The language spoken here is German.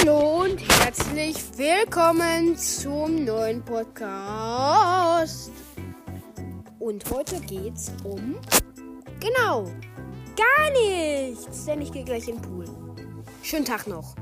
Hallo und herzlich willkommen zum neuen Podcast. Und heute geht's um. Genau, gar nichts, denn ich gehe gleich in den Pool. Schönen Tag noch.